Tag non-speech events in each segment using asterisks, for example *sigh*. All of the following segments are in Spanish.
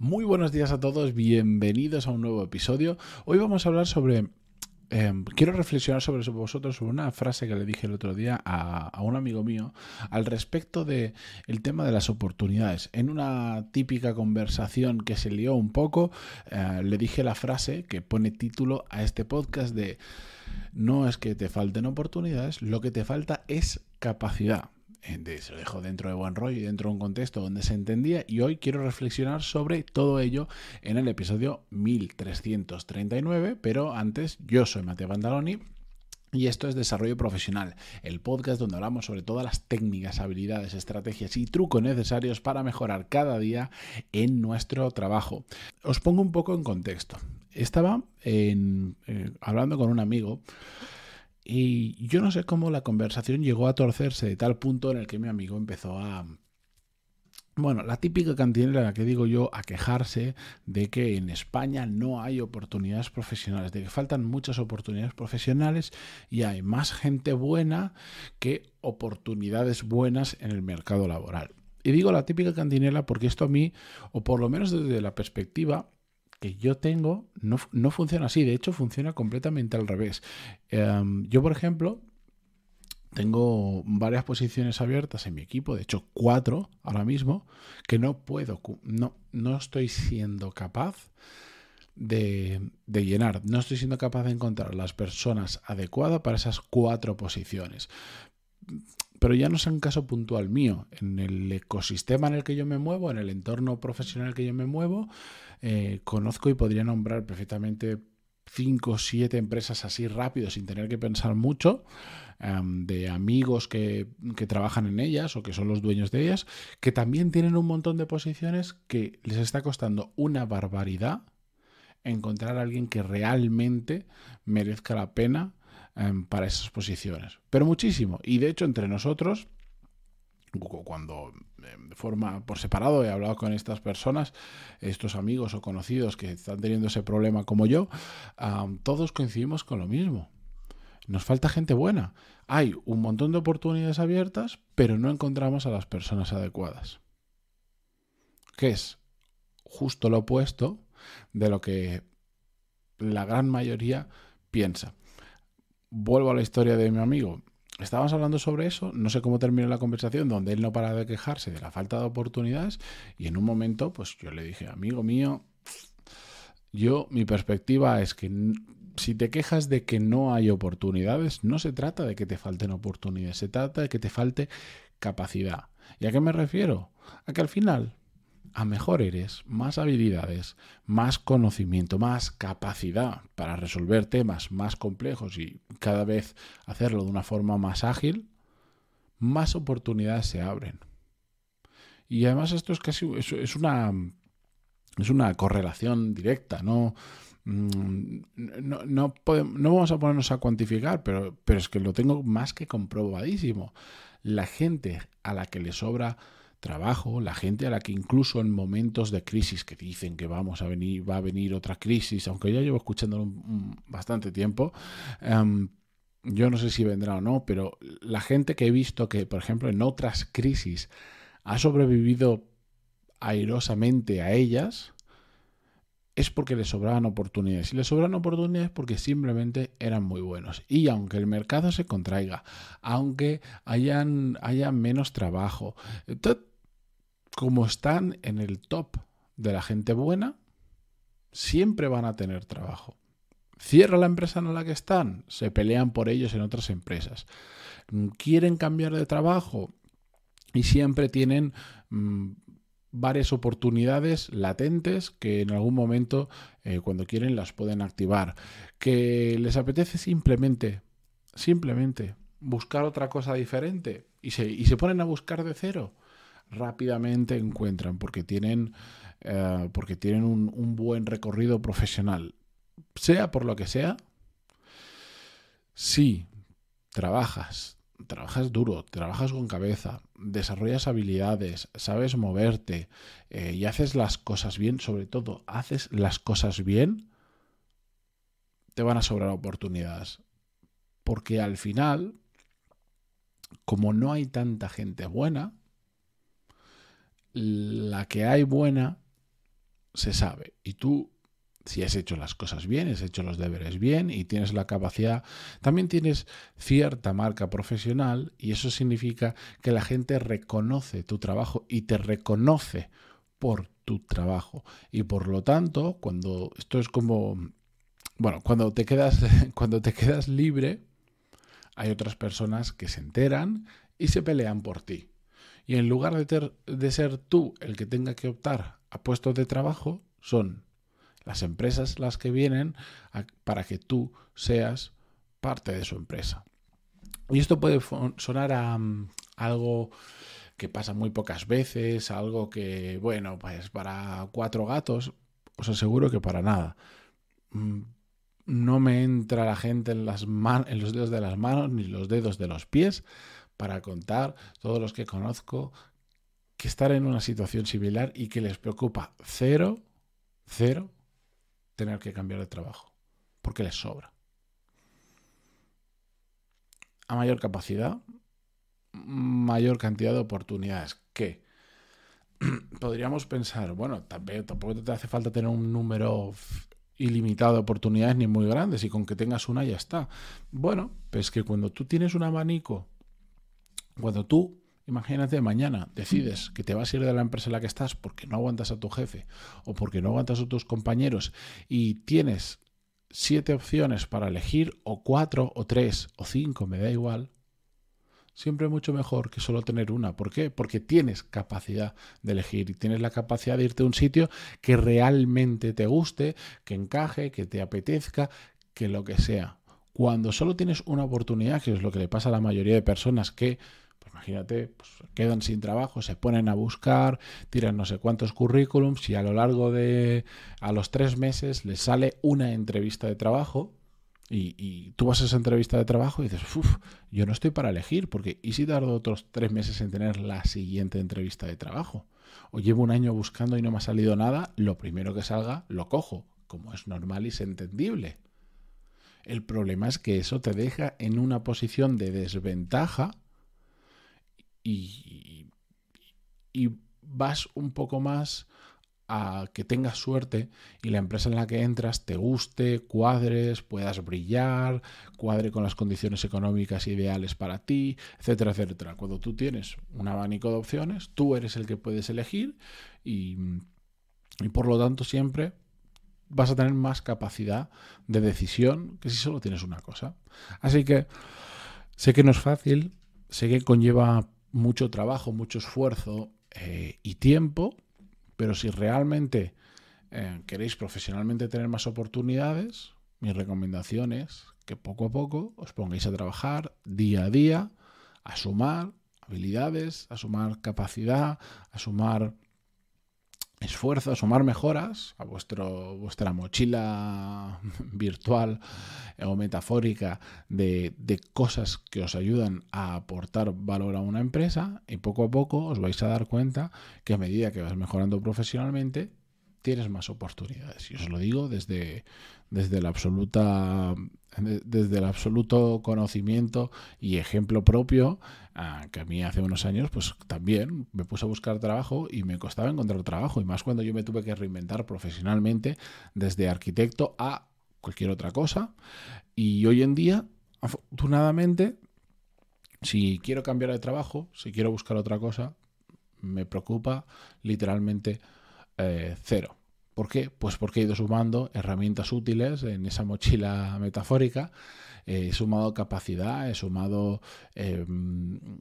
Muy buenos días a todos, bienvenidos a un nuevo episodio. Hoy vamos a hablar sobre... em, quiero reflexionar sobre vosotros, sobre una frase que le dije el otro día a, un amigo mío al respecto de el tema de las oportunidades. En una típica conversación que se lió un poco, eh, le dije la frase que pone título a este podcast de no es que te falten oportunidades, lo que te falta es capacidad. Eh, se lo dejo dentro de buen rollo y dentro de un contexto donde se entendía y hoy quiero reflexionar sobre todo ello en el episodio 1339, pero antes yo soy Mateo Bandaloni y esto es Desarrollo Profesional, el podcast donde hablamos sobre todas las técnicas, habilidades, estrategias y trucos necesarios para mejorar cada día en nuestro trabajo. Os pongo un poco en contexto. Estaba en, eh, hablando con un amigo y yo no sé cómo la conversación llegó a torcerse de tal punto en el que mi amigo empezó a... Bueno, la típica cantinera la que digo yo a quejarse de que en España no hay oportunidades profesionales, de que faltan muchas oportunidades profesionales y hay más gente buena que oportunidades buenas en el mercado laboral. Y digo la típica cantinela porque esto a mí, o por lo menos desde la perspectiva que yo tengo no, no, funciona así, de hecho funciona completamente al revés. Um, yo, por ejemplo, tengo varias posiciones abiertas en mi equipo, de hecho cuatro ahora mismo, que no puedo, no, no estoy siendo capaz de, de, llenar, no estoy siendo capaz de encontrar las personas adecuadas para esas cuatro posiciones. Pero ya no es un caso puntual mío, en el ecosistema en el que yo me muevo, en el entorno profesional que yo me muevo, eh, conozco y podría nombrar perfectamente cinco o siete empresas así rápido sin tener que pensar mucho, um, de amigos que, que, trabajan en ellas o que son los dueños de ellas, que también tienen un montón de posiciones que les está costando una barbaridad encontrar a alguien que realmente merezca la pena um, para esas posiciones. Pero muchísimo. Y de hecho entre nosotros cuando de forma por separado he hablado con estas personas, estos amigos o conocidos que están teniendo ese problema como yo, todos coincidimos con lo mismo. Nos falta gente buena. Hay un montón de oportunidades abiertas, pero no encontramos a las personas adecuadas. Que es justo lo opuesto de lo que la gran mayoría piensa. Vuelvo a la historia de mi amigo estábamos hablando sobre eso, no sé cómo terminó la conversación, donde él no para de quejarse de la falta de oportunidades y en un momento, pues yo le dije, amigo mío, yo mi perspectiva es que si te quejas de que no hay oportunidades, no se trata de que te falten oportunidades, se trata de que te falte capacidad. ¿Y a qué me refiero? A que al final a mejor eres, más habilidades, más conocimiento, más capacidad para resolver temas más complejos y cada vez hacerlo de una forma más ágil, más oportunidades se abren. Y además esto es casi es, una es una correlación directa, no mm, no, no, podemos, no, vamos a ponernos a cuantificar, pero, pero es que lo tengo más que comprobadísimo. La gente a la que le sobra trabajo, la gente a la que incluso en momentos de crisis que dicen que vamos a venir, va a venir otra crisis, aunque ya llevo escuchándolo bastante tiempo, um, yo no sé si vendrá o no, pero la gente que he visto que, por ejemplo, en otras crisis ha sobrevivido airosamente a ellas, es porque les sobraban oportunidades. Y les sobran oportunidades porque simplemente eran muy buenos. Y aunque el mercado se contraiga, aunque hayan, haya menos trabajo, como están en el top de la gente buena, siempre van a tener trabajo. Cierra la empresa en la que están, se pelean por ellos en otras empresas. Quieren cambiar de trabajo y siempre tienen mmm, varias oportunidades latentes que en algún momento, eh, cuando quieren, las pueden activar. Que les apetece simplemente, simplemente buscar otra cosa diferente y se, y se ponen a buscar de cero rápidamente encuentran porque tienen, eh, porque tienen un, buen recorrido profesional. Sea por lo que sea, si trabajas, trabajas duro, trabajas con cabeza, desarrollas habilidades, sabes moverte eh, y haces las cosas bien, sobre todo haces las cosas bien, te van a sobrar oportunidades. Porque al final, como no hay tanta gente buena, la que hay buena se sabe. Y tú, si has hecho las cosas bien, has hecho los deberes bien y tienes la capacidad, también tienes cierta marca profesional y eso significa que la gente reconoce tu trabajo y te reconoce por tu trabajo. Y por lo tanto, cuando esto es como bueno, cuando te quedas *laughs* cuando te quedas libre, hay otras personas que se enteran y se pelean por ti. Y en lugar de, ser tú el que tenga que optar a puestos de trabajo, son las empresas las que vienen para que tú seas parte de su empresa. Y esto puede sonar a mm, algo que pasa muy pocas veces, algo que, bueno, pues para cuatro gatos, os aseguro que para nada. Mm, no me entra la gente en, las en los dedos de las manos ni los dedos de los pies para contar todos los que conozco que están en una situación similar y que les preocupa cero, cero, tener que cambiar de trabajo, porque les sobra. A mayor capacidad, mayor cantidad de oportunidades. que *clears throat* Podríamos pensar, bueno, tampoco te hace falta tener un número ilimitado de oportunidades ni muy grandes y con que tengas una ya está. Bueno, pues que cuando tú tienes un abanico, cuando tú, imagínate, mañana decides que te vas a ir de la empresa en la que estás porque no aguantas a tu jefe o porque no aguantas a tus compañeros y tienes siete opciones para elegir o cuatro o tres o cinco, me da igual, siempre mucho mejor que solo tener una. ¿Por qué? Porque tienes capacidad de elegir y tienes la capacidad de irte a un sitio que realmente te guste, que encaje, que te apetezca, que lo que sea. Cuando solo tienes una oportunidad, que es lo que le pasa a la mayoría de personas que, imagínate, pues quedan sin trabajo, se ponen a buscar, tiran no sé cuántos currículums y a lo largo de a los tres meses les sale una entrevista de trabajo y, tú vas a esa entrevista de trabajo y dices, uff, yo no estoy para elegir, porque ¿y si tardo otros tres meses en tener la siguiente entrevista de trabajo? O llevo un año buscando y no me ha salido nada, lo primero que salga lo cojo, como es normal y es entendible. El problema es que eso te deja en una posición de desventaja y, y vas un poco más a que tengas suerte y la empresa en la que entras te guste, cuadres, puedas brillar, cuadre con las condiciones económicas ideales para ti, etcétera, etcétera. Cuando tú tienes un abanico de opciones, tú eres el que puedes elegir y, y por lo tanto siempre vas a tener más capacidad de decisión que si solo tienes una cosa. Así que sé que no es fácil, sé que conlleva mucho trabajo, mucho esfuerzo eh, y tiempo, pero si realmente eh, queréis profesionalmente tener más oportunidades, mi recomendación es que poco a poco os pongáis a trabajar día a día, a sumar habilidades, a sumar capacidad, a sumar esfuerzo, sumar mejoras a vuestro, vuestra mochila *laughs* virtual o metafórica de, de, cosas que os ayudan a aportar valor a una empresa y poco a poco os vais a dar cuenta que a medida que vas mejorando profesionalmente tienes más oportunidades. Y os lo digo desde, desde la absoluta desde el absoluto conocimiento y ejemplo propio, ah, que a mí hace unos años, pues también me puse a buscar trabajo y me costaba encontrar trabajo, y más cuando yo me tuve que reinventar profesionalmente desde arquitecto a cualquier otra cosa. Y hoy en día, afortunadamente, si quiero cambiar de trabajo, si quiero buscar otra cosa, me preocupa literalmente eh, cero. ¿Por qué? Pues porque he ido sumando herramientas útiles en esa mochila metafórica, he sumado capacidad, he sumado em,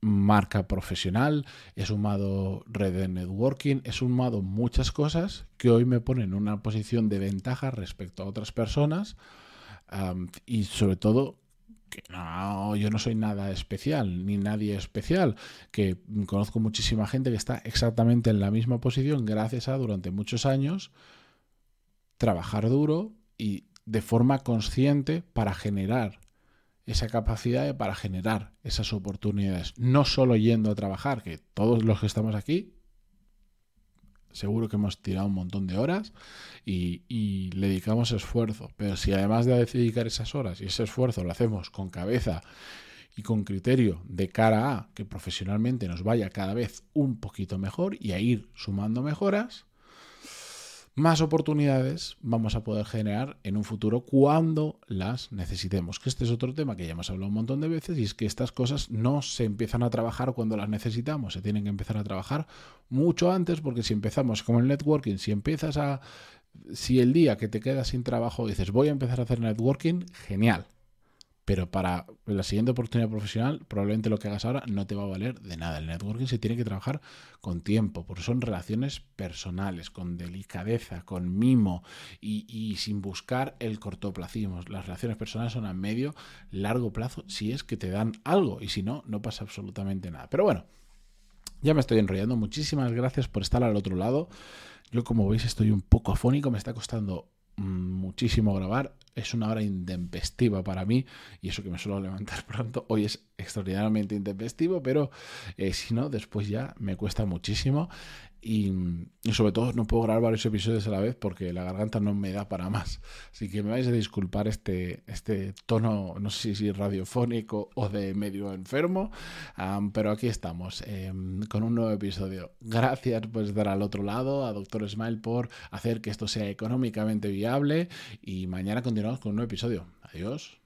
marca profesional, he sumado red de networking, he sumado muchas cosas que hoy me ponen en una posición de ventaja respecto a otras personas y sobre todo que no, yo no soy nada especial, ni nadie especial, que conozco muchísima gente que está exactamente en la misma posición gracias a durante muchos años trabajar duro y de forma consciente para generar esa capacidad para generar esas oportunidades, no solo yendo a trabajar, que todos los que estamos aquí seguro que hemos tirado un montón de horas y, le dedicamos esfuerzo. Pero si además de dedicar esas horas y ese esfuerzo lo hacemos con cabeza y con criterio de cara a que profesionalmente nos vaya cada vez un poquito mejor y a ir sumando mejoras, más oportunidades vamos a poder generar en un futuro cuando las necesitemos. Que este es otro tema que ya hemos hablado un montón de veces y es que estas cosas no se empiezan a trabajar cuando las necesitamos, se tienen que empezar a trabajar mucho antes porque si empezamos como el networking, si empiezas a... Si el día que te quedas sin trabajo dices voy a empezar a hacer networking, genial pero para la siguiente oportunidad profesional, probablemente lo que hagas ahora no te va a valer de nada. El networking se tiene que trabajar con tiempo, porque son relaciones personales, con delicadeza, con mimo y, sin buscar el cortoplacismo. Las relaciones personales son a medio, largo plazo, si es que te dan algo, y si no, no pasa absolutamente nada. Pero bueno, ya me estoy enrollando. Muchísimas gracias por estar al otro lado. Yo, como veis, estoy un poco afónico, me está costando muchísimo grabar. Es una hora intempestiva para mí y eso que me suelo levantar *laughs* pronto, hoy es extraordinariamente intempestivo, pero eh, si no, después ya me cuesta muchísimo y, sobre todo no puedo grabar varios episodios a la vez porque la garganta no me da para más. Así que me vais a disculpar este, este tono, no sé si radiofónico o de medio enfermo, pero aquí estamos em, con un nuevo episodio. Gracias por estar al otro lado, a Doctor Smile por hacer que esto sea económicamente viable y mañana continuamos con un nuevo episodio. Adiós.